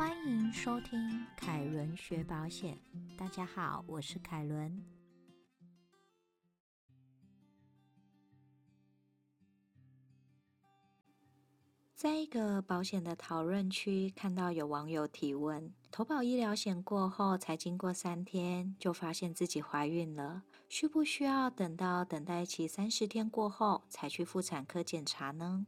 欢迎收听凯伦学保险。大家好，我是凯伦。在一个保险的讨论区，看到有网友提问：投保医疗险过后，才经过三天就发现自己怀孕了，需不需要等到等待期三十天过后才去妇产科检查呢？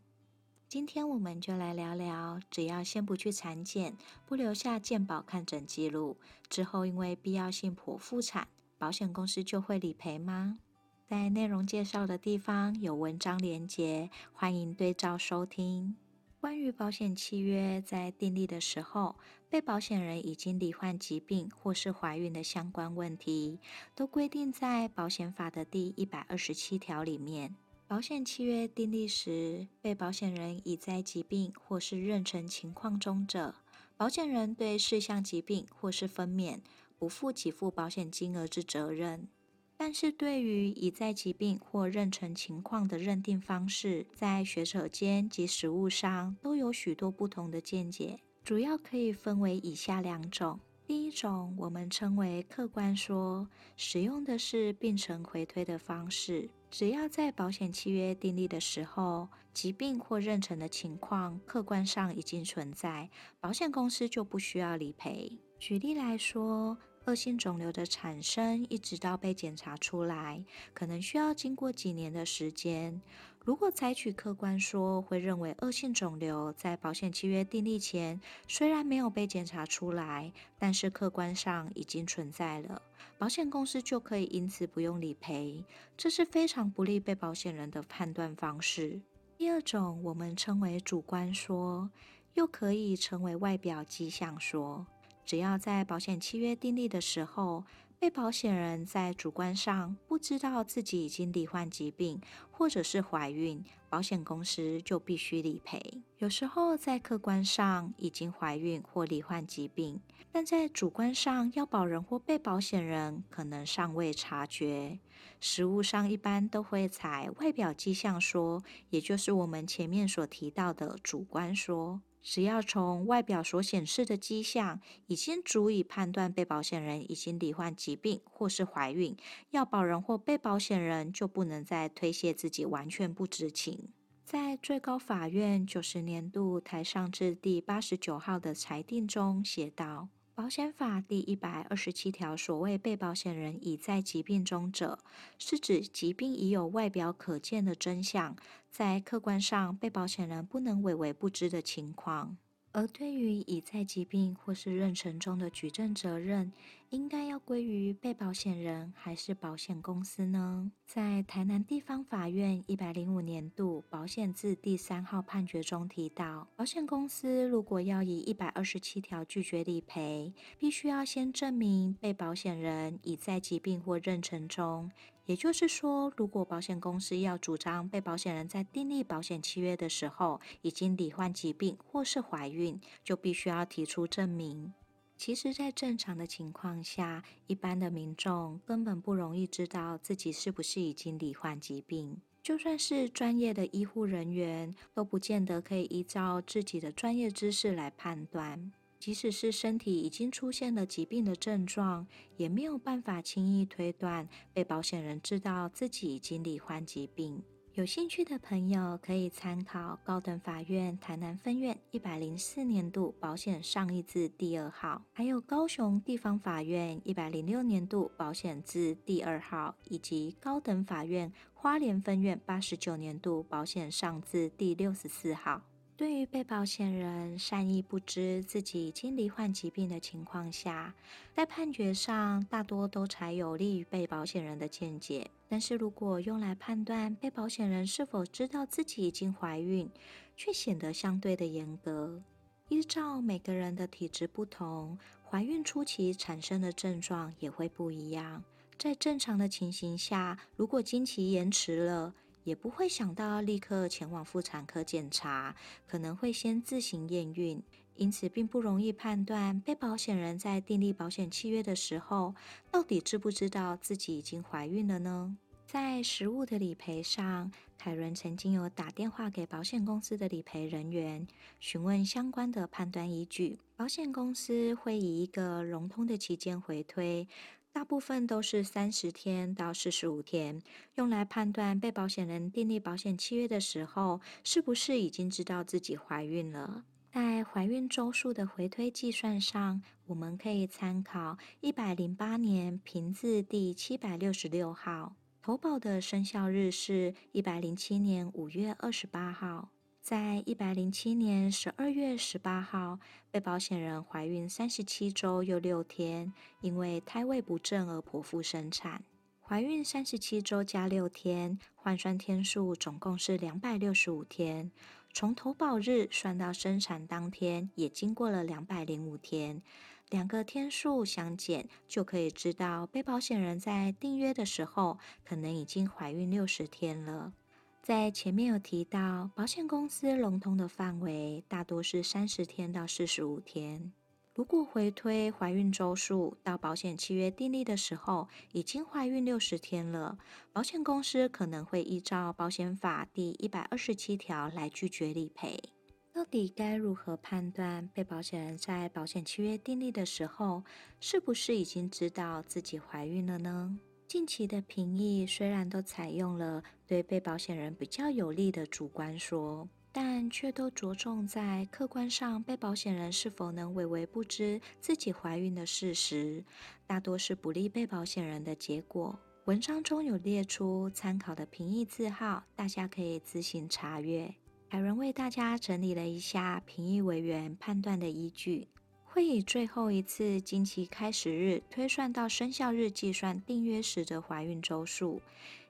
今天我们就来聊聊，只要先不去产检，不留下健保看诊记录，之后因为必要性剖腹产，保险公司就会理赔吗？在内容介绍的地方有文章连结，欢迎对照收听。关于保险契约在订立的时候，被保险人已经罹患疾病或是怀孕的相关问题，都规定在保险法的第一百二十七条里面。保险契约订立时，被保险人已在疾病或是妊娠情况中者，保险人对事项疾病或是分娩不负给付保险金额之责任。但是，对于已在疾病或妊娠情况的认定方式，在学者间及实务上都有许多不同的见解，主要可以分为以下两种。第一种，我们称为客观说，使用的是病程回推的方式。只要在保险契约订立的时候，疾病或妊娠的情况客观上已经存在，保险公司就不需要理赔。举例来说，恶性肿瘤的产生一直到被检查出来，可能需要经过几年的时间。如果采取客观说，会认为恶性肿瘤在保险契约订立前虽然没有被检查出来，但是客观上已经存在了，保险公司就可以因此不用理赔，这是非常不利被保险人的判断方式。第二种，我们称为主观说，又可以称为外表迹象说，只要在保险契约订立的时候。被保险人在主观上不知道自己已经罹患疾病或者是怀孕，保险公司就必须理赔。有时候在客观上已经怀孕或罹患疾病，但在主观上要保人或被保险人可能尚未察觉。实务上一般都会采外表迹象说，也就是我们前面所提到的主观说。只要从外表所显示的迹象已经足以判断被保险人已经罹患疾病或是怀孕，要保人或被保险人就不能再推卸自己完全不知情。在最高法院九十年度台上至第八十九号的裁定中写道。保险法第一百二十七条所谓被保险人已在疾病中者，是指疾病已有外表可见的真相，在客观上被保险人不能委为不知的情况。而对于已在疾病或是妊娠中的举证责任，应该要归于被保险人还是保险公司呢？在台南地方法院一百零五年度保险字第三号判决中提到，保险公司如果要以一百二十七条拒绝理赔，必须要先证明被保险人已在疾病或妊娠中。也就是说，如果保险公司要主张被保险人在订立保险契约的时候已经罹患疾病或是怀孕，就必须要提出证明。其实，在正常的情况下，一般的民众根本不容易知道自己是不是已经罹患疾病。就算是专业的医护人员，都不见得可以依照自己的专业知识来判断。即使是身体已经出现了疾病的症状，也没有办法轻易推断被保险人知道自己已经罹患疾病。有兴趣的朋友可以参考高等法院台南分院一百零四年度保险上议字第二号，还有高雄地方法院一百零六年度保险字第二号，以及高等法院花莲分院八十九年度保险上字第六十四号。对于被保险人善意不知自己已经罹患疾病的情况下，在判决上大多都采有利于被保险人的见解。但是如果用来判断被保险人是否知道自己已经怀孕，却显得相对的严格。依照每个人的体质不同，怀孕初期产生的症状也会不一样。在正常的情形下，如果经期延迟了，也不会想到立刻前往妇产科检查，可能会先自行验孕，因此并不容易判断被保险人在订立保险契约的时候，到底知不知道自己已经怀孕了呢？在食物的理赔上，凯伦曾经有打电话给保险公司的理赔人员，询问相关的判断依据。保险公司会以一个融通的期间回推，大部分都是三十天到四十五天，用来判断被保险人订立保险契约的时候，是不是已经知道自己怀孕了。在怀孕周数的回推计算上，我们可以参考一百零八年平字第七百六十六号。投保的生效日是一百零七年五月二十八号，在一百零七年十二月十八号，被保险人怀孕三十七周又六天，因为胎位不正而剖腹生产。怀孕三十七周加六天，换算天数总共是两百六十五天。从投保日算到生产当天，也经过了两百零五天。两个天数相减，就可以知道被保险人在订约的时候，可能已经怀孕六十天了。在前面有提到，保险公司融通的范围大多是三十天到四十五天。如果回推怀孕周数到保险契约订立的时候，已经怀孕六十天了，保险公司可能会依照保险法第一百二十七条来拒绝理赔。到底该如何判断被保险人在保险契约订立的时候，是不是已经知道自己怀孕了呢？近期的评议虽然都采用了对被保险人比较有利的主观说，但却都着重在客观上被保险人是否能微微不知自己怀孕的事实，大多是不利被保险人的结果。文章中有列出参考的评议字号，大家可以自行查阅。凯伦为大家整理了一下评议委员判断的依据，会以最后一次经期开始日推算到生效日计算订约时的怀孕周数，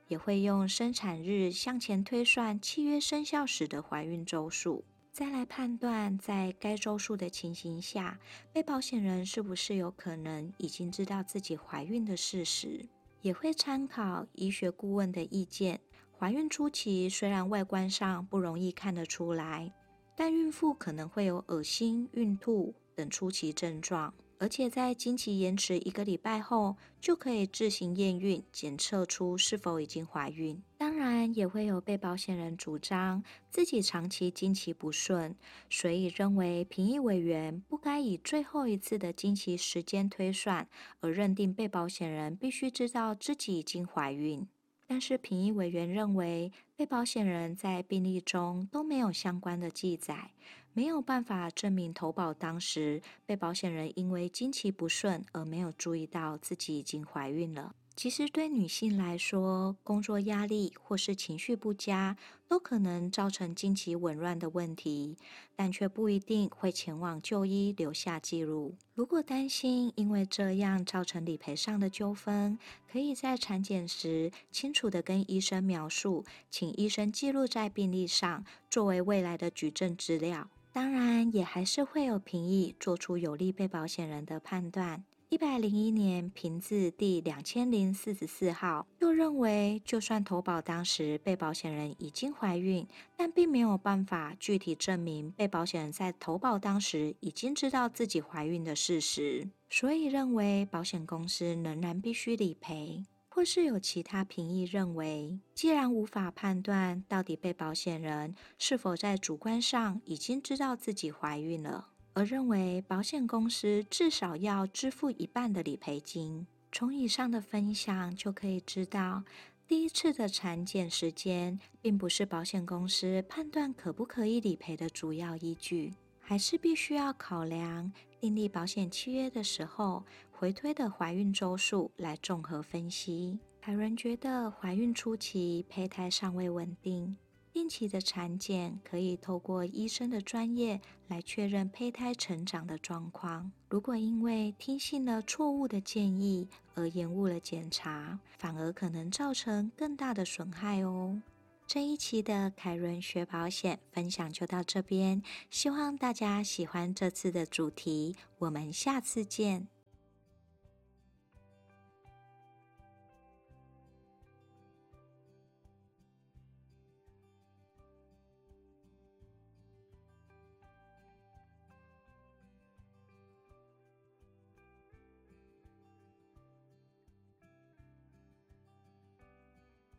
也会用生产日向前推算契约生效时的怀孕周数，再来判断在该周数的情形下，被保险人是不是有可能已经知道自己怀孕的事实，也会参考医学顾问的意见。怀孕初期虽然外观上不容易看得出来，但孕妇可能会有恶心、孕吐等初期症状，而且在经期延迟一个礼拜后，就可以自行验孕检测出是否已经怀孕。当然，也会有被保险人主张自己长期经期不顺，所以认为评议委员不该以最后一次的经期时间推算，而认定被保险人必须知道自己已经怀孕。但是，评议委员认为，被保险人在病历中都没有相关的记载，没有办法证明投保当时被保险人因为经期不顺而没有注意到自己已经怀孕了。其实对女性来说，工作压力或是情绪不佳，都可能造成经期紊乱的问题，但却不一定会前往就医留下记录。如果担心因为这样造成理赔上的纠纷，可以在产检时清楚的跟医生描述，请医生记录在病历上，作为未来的举证资料。当然，也还是会有评议做出有利被保险人的判断。一百零一年评字第两千零四十四号，又认为，就算投保当时被保险人已经怀孕，但并没有办法具体证明被保险人在投保当时已经知道自己怀孕的事实，所以认为保险公司仍然必须理赔。或是有其他评议认为，既然无法判断到底被保险人是否在主观上已经知道自己怀孕了。而认为保险公司至少要支付一半的理赔金。从以上的分享就可以知道，第一次的产检时间并不是保险公司判断可不可以理赔的主要依据，还是必须要考量订立保险契约的时候回推的怀孕周数来综合分析。凯伦觉得怀孕初期胚胎尚未稳定。定期的产检可以透过医生的专业来确认胚胎成长的状况。如果因为听信了错误的建议而延误了检查，反而可能造成更大的损害哦。这一期的凯伦学保险分享就到这边，希望大家喜欢这次的主题。我们下次见。